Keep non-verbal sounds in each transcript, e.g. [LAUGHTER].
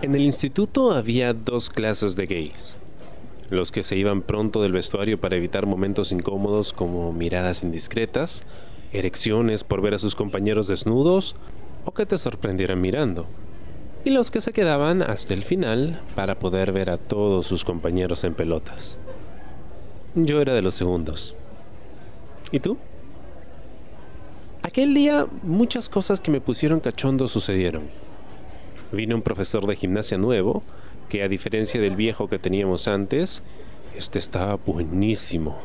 En el instituto había dos clases de gays. Los que se iban pronto del vestuario para evitar momentos incómodos como miradas indiscretas, erecciones por ver a sus compañeros desnudos o que te sorprendieran mirando. Y los que se quedaban hasta el final para poder ver a todos sus compañeros en pelotas. Yo era de los segundos. ¿Y tú? Aquel día muchas cosas que me pusieron cachondo sucedieron. Vino un profesor de gimnasia nuevo, que a diferencia del viejo que teníamos antes, este estaba buenísimo.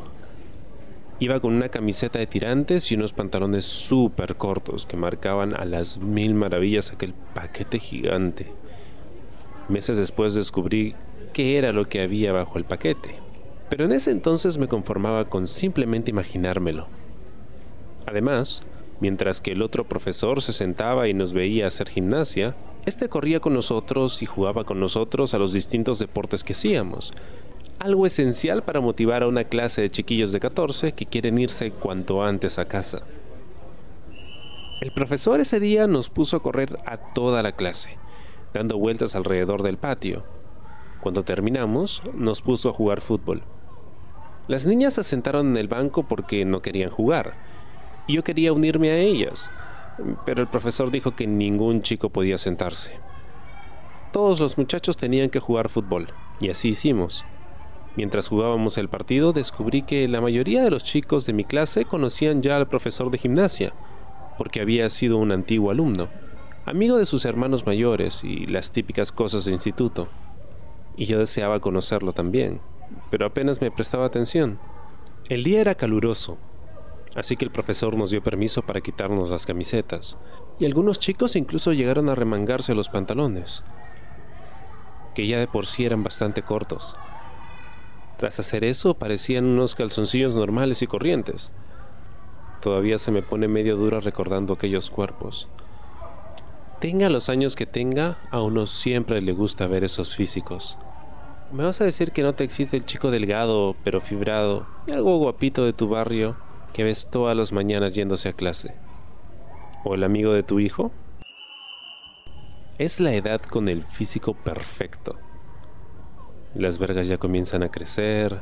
Iba con una camiseta de tirantes y unos pantalones súper cortos que marcaban a las mil maravillas aquel paquete gigante. Meses después descubrí qué era lo que había bajo el paquete, pero en ese entonces me conformaba con simplemente imaginármelo. Además, mientras que el otro profesor se sentaba y nos veía hacer gimnasia, este corría con nosotros y jugaba con nosotros a los distintos deportes que hacíamos. Algo esencial para motivar a una clase de chiquillos de 14 que quieren irse cuanto antes a casa. El profesor ese día nos puso a correr a toda la clase, dando vueltas alrededor del patio. Cuando terminamos, nos puso a jugar fútbol. Las niñas se sentaron en el banco porque no querían jugar, yo quería unirme a ellas, pero el profesor dijo que ningún chico podía sentarse. Todos los muchachos tenían que jugar fútbol, y así hicimos. Mientras jugábamos el partido descubrí que la mayoría de los chicos de mi clase conocían ya al profesor de gimnasia, porque había sido un antiguo alumno, amigo de sus hermanos mayores y las típicas cosas de instituto. Y yo deseaba conocerlo también, pero apenas me prestaba atención. El día era caluroso, Así que el profesor nos dio permiso para quitarnos las camisetas, y algunos chicos incluso llegaron a remangarse los pantalones, que ya de por sí eran bastante cortos. Tras hacer eso parecían unos calzoncillos normales y corrientes. Todavía se me pone medio duro recordando aquellos cuerpos. Tenga los años que tenga, a uno siempre le gusta ver esos físicos. ¿Me vas a decir que no te excita el chico delgado pero fibrado y algo guapito de tu barrio que ves todas las mañanas yéndose a clase? ¿O el amigo de tu hijo? Es la edad con el físico perfecto. Las vergas ya comienzan a crecer,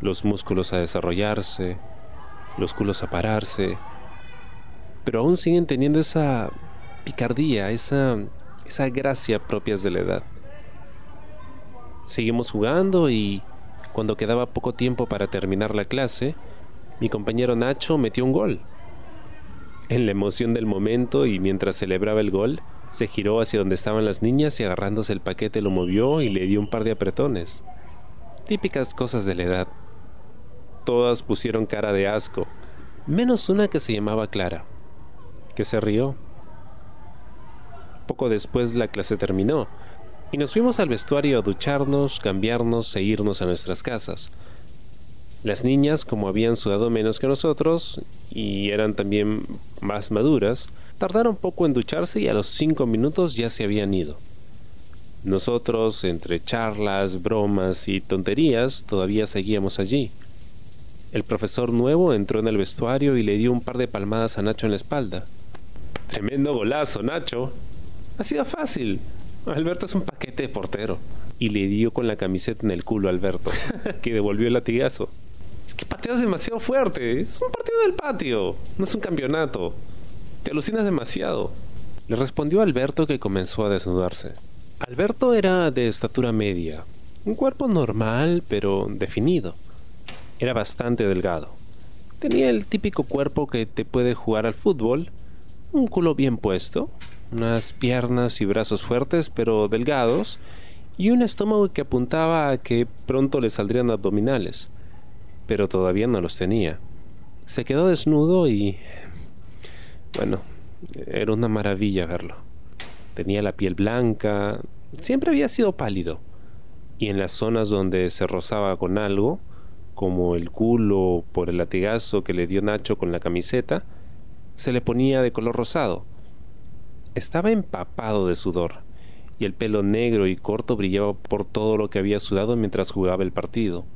los músculos a desarrollarse, los culos a pararse, pero aún siguen teniendo esa picardía, esa, esa gracia propias de la edad. Seguimos jugando y cuando quedaba poco tiempo para terminar la clase, mi compañero Nacho metió un gol. En la emoción del momento y mientras celebraba el gol, se giró hacia donde estaban las niñas y agarrándose el paquete lo movió y le dio un par de apretones. Típicas cosas de la edad. Todas pusieron cara de asco, menos una que se llamaba Clara, que se rió. Poco después la clase terminó y nos fuimos al vestuario a ducharnos, cambiarnos e irnos a nuestras casas. Las niñas, como habían sudado menos que nosotros y eran también más maduras, tardaron poco en ducharse y a los cinco minutos ya se habían ido. Nosotros, entre charlas, bromas y tonterías, todavía seguíamos allí. El profesor nuevo entró en el vestuario y le dio un par de palmadas a Nacho en la espalda. Tremendo golazo, Nacho. Ha sido fácil. Alberto es un paquete de portero. Y le dio con la camiseta en el culo a Alberto, [LAUGHS] que devolvió el latigazo que pateas demasiado fuerte. Es un partido del patio, no es un campeonato. Te alucinas demasiado. Le respondió Alberto que comenzó a desnudarse. Alberto era de estatura media, un cuerpo normal pero definido. Era bastante delgado. Tenía el típico cuerpo que te puede jugar al fútbol, un culo bien puesto, unas piernas y brazos fuertes pero delgados, y un estómago que apuntaba a que pronto le saldrían abdominales pero todavía no los tenía. Se quedó desnudo y... bueno, era una maravilla verlo. Tenía la piel blanca, siempre había sido pálido, y en las zonas donde se rozaba con algo, como el culo por el latigazo que le dio Nacho con la camiseta, se le ponía de color rosado. Estaba empapado de sudor, y el pelo negro y corto brillaba por todo lo que había sudado mientras jugaba el partido.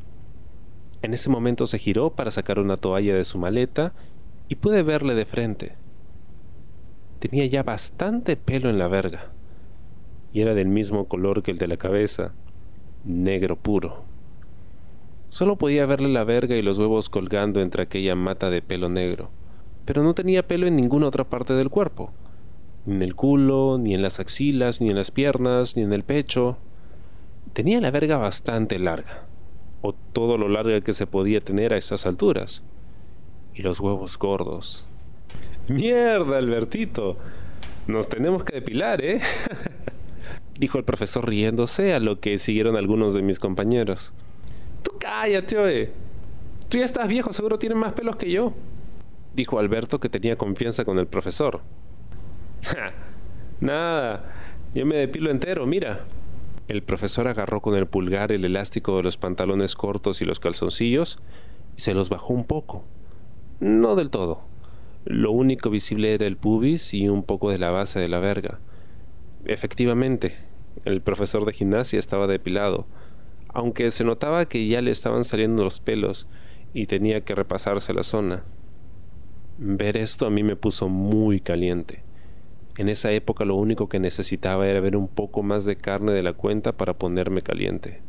En ese momento se giró para sacar una toalla de su maleta y pude verle de frente. Tenía ya bastante pelo en la verga. y era del mismo color que el de la cabeza, negro puro. Solo podía verle la verga y los huevos colgando entre aquella mata de pelo negro, pero no tenía pelo en ninguna otra parte del cuerpo, ni en el culo, ni en las axilas, ni en las piernas, ni en el pecho. Tenía la verga bastante larga, o todo lo larga que se podía tener a esas alturas, y los huevos gordos. Mierda, Albertito. Nos tenemos que depilar, ¿eh? [LAUGHS] dijo el profesor riéndose, a lo que siguieron algunos de mis compañeros. Tú cállate, oye. Tú ya estás viejo, seguro tienes más pelos que yo, dijo Alberto, que tenía confianza con el profesor. [LAUGHS] Nada, yo me depilo entero, mira. El profesor agarró con el pulgar el elástico de los pantalones cortos y los calzoncillos y se los bajó un poco. No del todo. Lo único visible era el pubis y un poco de la base de la verga. Efectivamente, el profesor de gimnasia estaba depilado, aunque se notaba que ya le estaban saliendo los pelos y tenía que repasarse la zona. Ver esto a mí me puso muy caliente. En esa época lo único que necesitaba era ver un poco más de carne de la cuenta para ponerme caliente.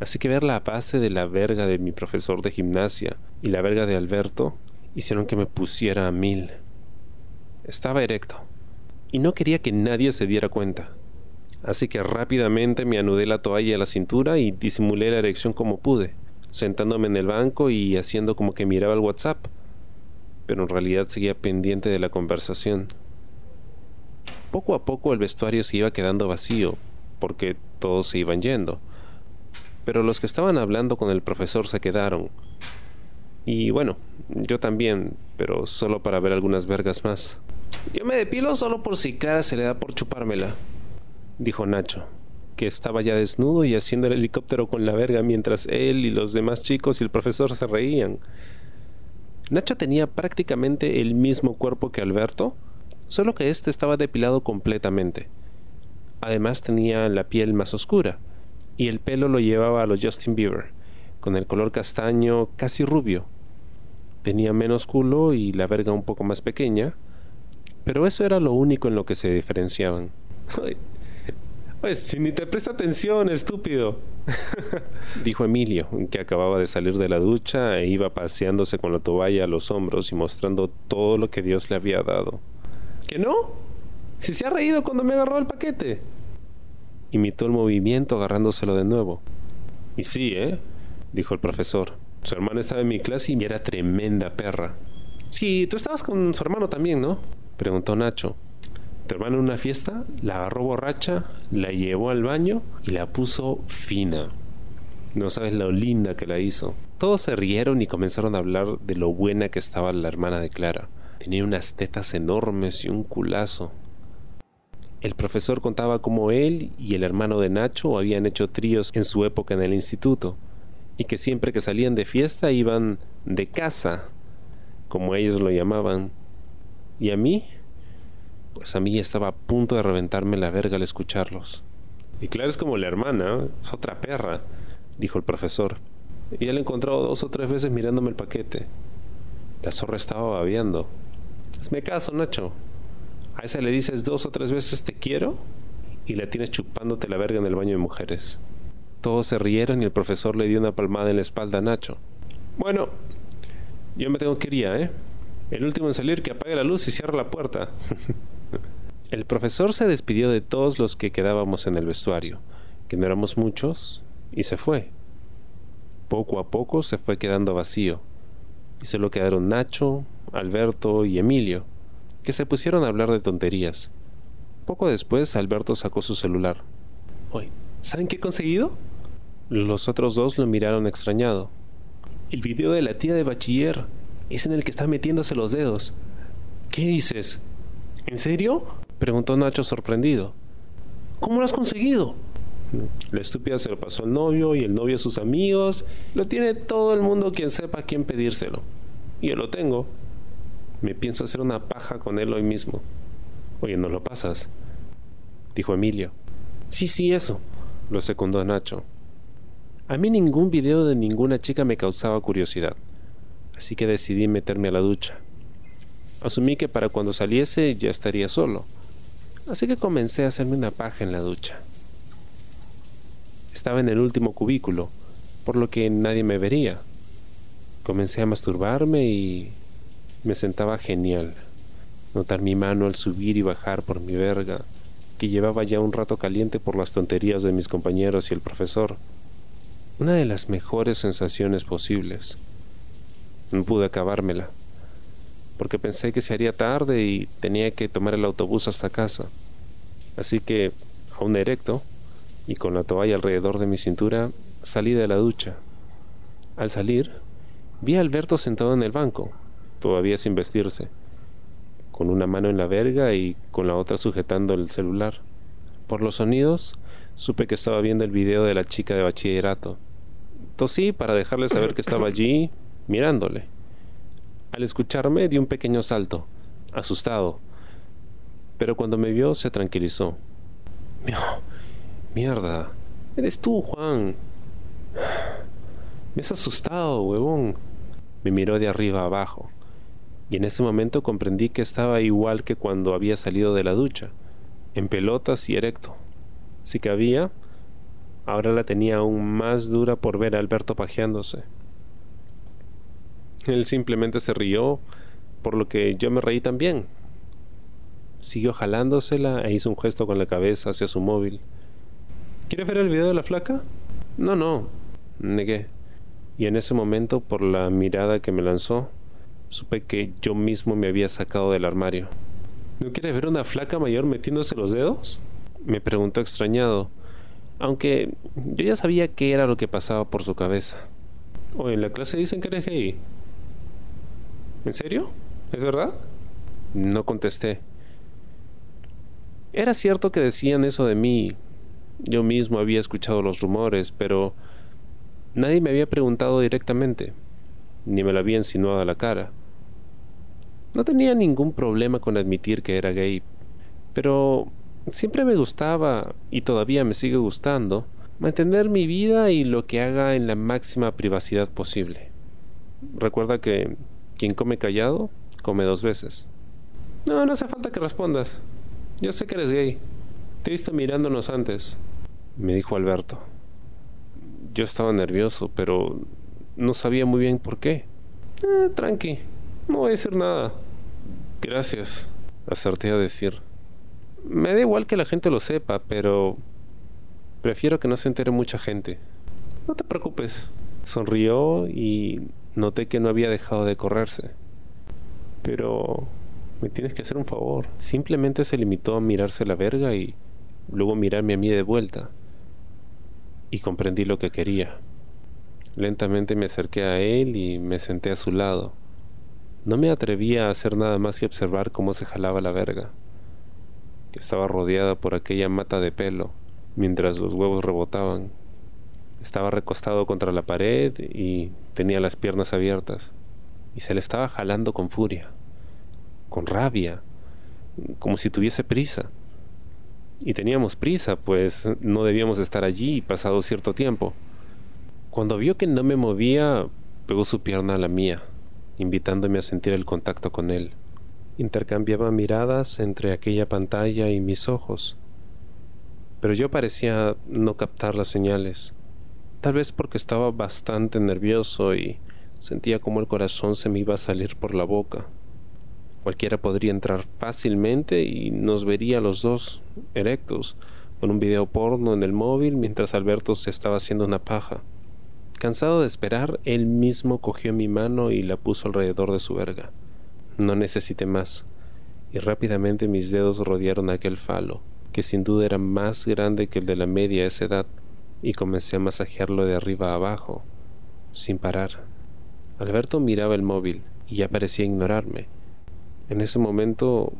Así que ver la base de la verga de mi profesor de gimnasia y la verga de Alberto hicieron que me pusiera a mil. Estaba erecto y no quería que nadie se diera cuenta. Así que rápidamente me anudé la toalla a la cintura y disimulé la erección como pude, sentándome en el banco y haciendo como que miraba el WhatsApp, pero en realidad seguía pendiente de la conversación. Poco a poco el vestuario se iba quedando vacío, porque todos se iban yendo, pero los que estaban hablando con el profesor se quedaron. Y bueno, yo también, pero solo para ver algunas vergas más. Yo me depilo solo por si Clara se le da por chupármela, dijo Nacho, que estaba ya desnudo y haciendo el helicóptero con la verga mientras él y los demás chicos y el profesor se reían. Nacho tenía prácticamente el mismo cuerpo que Alberto, solo que éste estaba depilado completamente. Además tenía la piel más oscura, y el pelo lo llevaba a los Justin Bieber, con el color castaño casi rubio. Tenía menos culo y la verga un poco más pequeña, pero eso era lo único en lo que se diferenciaban. Pues si ni te presta atención, estúpido. [LAUGHS] Dijo Emilio, que acababa de salir de la ducha e iba paseándose con la toalla a los hombros y mostrando todo lo que Dios le había dado. ¿Que no? Si se ha reído cuando me agarró el paquete. Imitó el movimiento agarrándoselo de nuevo. Y sí, ¿eh? Dijo el profesor. Su hermana estaba en mi clase y era tremenda perra. Sí, tú estabas con su hermano también, ¿no? Preguntó Nacho. Tu hermano en una fiesta la agarró borracha, la llevó al baño y la puso fina. No sabes lo linda que la hizo. Todos se rieron y comenzaron a hablar de lo buena que estaba la hermana de Clara. Tenía unas tetas enormes y un culazo. El profesor contaba cómo él y el hermano de Nacho habían hecho tríos en su época en el instituto y que siempre que salían de fiesta iban de casa, como ellos lo llamaban, ¿Y a mí? Pues a mí estaba a punto de reventarme la verga al escucharlos. Y claro, es como la hermana, es otra perra, dijo el profesor. Y él encontrado dos o tres veces mirándome el paquete. La zorra estaba babeando. Hazme caso, Nacho. A esa le dices dos o tres veces te quiero y la tienes chupándote la verga en el baño de mujeres. Todos se rieron y el profesor le dio una palmada en la espalda a Nacho. Bueno, yo me tengo que ir ¿eh? El último en salir que apague la luz y cierre la puerta. [LAUGHS] el profesor se despidió de todos los que quedábamos en el vestuario, que no éramos muchos, y se fue. Poco a poco se fue quedando vacío, y solo quedaron Nacho, Alberto y Emilio, que se pusieron a hablar de tonterías. Poco después Alberto sacó su celular. Oye, ¿saben qué he conseguido? Los otros dos lo miraron extrañado. El video de la tía de bachiller, es en el que está metiéndose los dedos. ¿Qué dices? ¿En serio? preguntó Nacho sorprendido. ¿Cómo lo has conseguido? La estúpida se lo pasó al novio y el novio a sus amigos. Lo tiene todo el mundo quien sepa a quién pedírselo. Y yo lo tengo. Me pienso hacer una paja con él hoy mismo. Oye, ¿no lo pasas? Dijo Emilio. Sí, sí, eso. Lo secundó Nacho. A mí ningún video de ninguna chica me causaba curiosidad así que decidí meterme a la ducha. Asumí que para cuando saliese ya estaría solo, Así que comencé a hacerme una paja en la ducha. Estaba en el último cubículo, por lo que nadie me vería. Comencé a masturbarme y me sentaba genial. Notar mi mano al subir y bajar por mi verga, que llevaba ya un rato caliente por las tonterías de mis compañeros y el profesor. Una de las mejores sensaciones posibles. No pude acabármela, porque pensé que se haría tarde y tenía que tomar el autobús hasta casa. Así que, aún erecto, y con la toalla alrededor de mi cintura, salí de la ducha. Al salir, vi a Alberto sentado en el banco, todavía sin vestirse, con una mano en la verga y con la otra sujetando el celular. Por los sonidos, supe que estaba viendo el video de la chica de bachillerato. Tosí para dejarle saber que estaba allí, mirándole. Al escucharme, di un pequeño salto, asustado, pero cuando me vio se tranquilizó. Mierda, eres tú, Juan. Me has asustado, huevón. Me miró de arriba abajo, y en ese momento comprendí que estaba igual que cuando había salido de la ducha, en pelotas y erecto. Si cabía, ahora la tenía aún más dura por ver a Alberto pajeándose. Él simplemente se rió, por lo que yo me reí también. Siguió jalándosela e hizo un gesto con la cabeza hacia su móvil. ¿Quieres ver el video de la flaca? No, no, negué. Y en ese momento, por la mirada que me lanzó, supe que yo mismo me había sacado del armario. ¿No quieres ver una flaca mayor metiéndose los dedos? Me preguntó extrañado, aunque yo ya sabía qué era lo que pasaba por su cabeza. Oye, en la clase dicen que eres gay. ¿En serio? ¿Es verdad? No contesté. Era cierto que decían eso de mí, yo mismo había escuchado los rumores, pero nadie me había preguntado directamente, ni me lo había insinuado a la cara. No tenía ningún problema con admitir que era gay, pero siempre me gustaba, y todavía me sigue gustando, mantener mi vida y lo que haga en la máxima privacidad posible. Recuerda que quien come callado, come dos veces. No, no hace falta que respondas. Yo sé que eres gay. Te he visto mirándonos antes me dijo Alberto. Yo estaba nervioso, pero no sabía muy bien por qué. Eh, tranqui, no voy a decir nada. Gracias, acerté a decir. Me da igual que la gente lo sepa, pero prefiero que no se entere mucha gente. No te preocupes. Sonrió y noté que no había dejado de correrse. Pero me tienes que hacer un favor. Simplemente se limitó a mirarse la verga y luego mirarme a mí de vuelta y comprendí lo que quería. Lentamente me acerqué a él y me senté a su lado. No me atrevía a hacer nada más que observar cómo se jalaba la verga, que estaba rodeada por aquella mata de pelo, mientras los huevos rebotaban. Estaba recostado contra la pared y tenía las piernas abiertas, y se le estaba jalando con furia, con rabia, como si tuviese prisa. Y teníamos prisa, pues no debíamos estar allí pasado cierto tiempo. Cuando vio que no me movía, pegó su pierna a la mía, invitándome a sentir el contacto con él. Intercambiaba miradas entre aquella pantalla y mis ojos, pero yo parecía no captar las señales, tal vez porque estaba bastante nervioso y sentía como el corazón se me iba a salir por la boca. Cualquiera podría entrar fácilmente y nos vería los dos erectos, con un video porno en el móvil mientras Alberto se estaba haciendo una paja. Cansado de esperar, él mismo cogió mi mano y la puso alrededor de su verga. No necesité más, y rápidamente mis dedos rodearon aquel falo, que sin duda era más grande que el de la media esa edad, y comencé a masajearlo de arriba a abajo, sin parar. Alberto miraba el móvil y ya parecía ignorarme en ese momento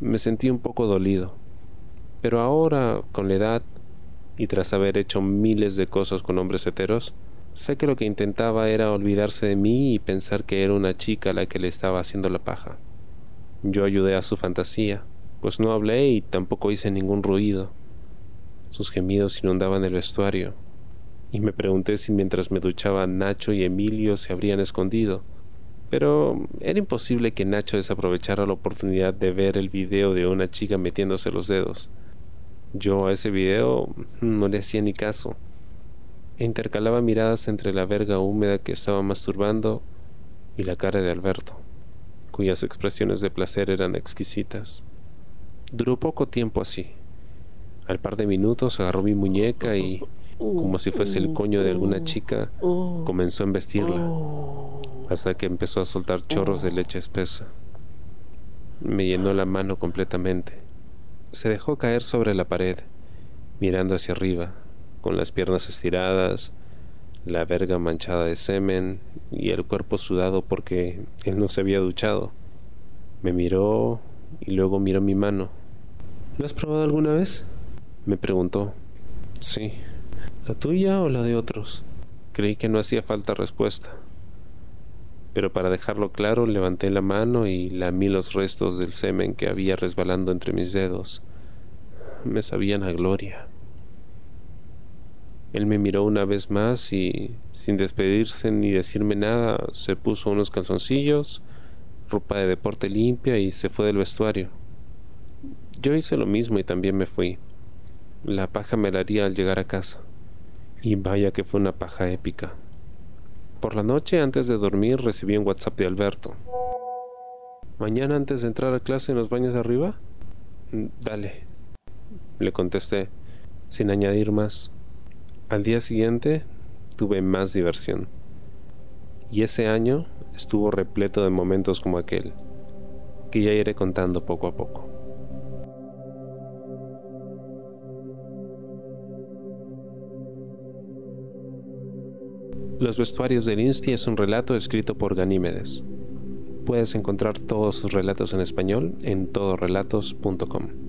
me sentí un poco dolido, pero ahora, con la edad, y tras haber hecho miles de cosas con hombres heteros, sé que lo que intentaba era olvidarse de mí y pensar que era una chica la que le estaba haciendo la paja. Yo ayudé a su fantasía, pues no hablé y tampoco hice ningún ruido. Sus gemidos inundaban el vestuario, y me pregunté si mientras me duchaba Nacho y Emilio se habrían escondido, Pero era imposible que Nacho desaprovechara la oportunidad de ver el video de una chica metiéndose los dedos. Yo a ese video no le hacía ni caso. Intercalaba miradas entre la verga húmeda que estaba masturbando y la cara de Alberto, cuyas expresiones de placer eran exquisitas. Duró poco tiempo así. Al par de minutos agarró mi muñeca y, como si fuese el coño de alguna chica, comenzó a embestirla, hasta que empezó a soltar chorros de leche espesa. Me llenó la mano completamente. Se dejó caer sobre la pared, mirando hacia arriba, con las piernas estiradas, la verga manchada de semen y el cuerpo sudado porque él no se había duchado. Me miró y luego miró mi mano. ¿Lo has probado alguna vez? Me preguntó. Sí. ¿La tuya o la de otros? Creí que no hacía falta respuesta. Pero para dejarlo claro, levanté la mano y lamí los restos del semen que había resbalando entre mis dedos. Me sabían a gloria. Él me miró una vez más y, sin despedirse ni decirme nada, se puso unos calzoncillos, ropa de deporte limpia y se fue del vestuario. Yo hice lo mismo y también me fui. La paja me la haría al llegar a casa. Y vaya que fue una paja épica. Por la noche, antes de dormir, recibí un WhatsApp de Alberto. ¿Mañana antes de entrar a clase en los baños de arriba? Dale. Le contesté, sin añadir más. Al día siguiente tuve más diversión. Y ese año estuvo repleto de momentos como aquel, que ya iré contando poco a poco. Los vestuarios del Insti es un relato escrito por Ganímedes. Puedes encontrar todos sus relatos en español en todorelatos.com.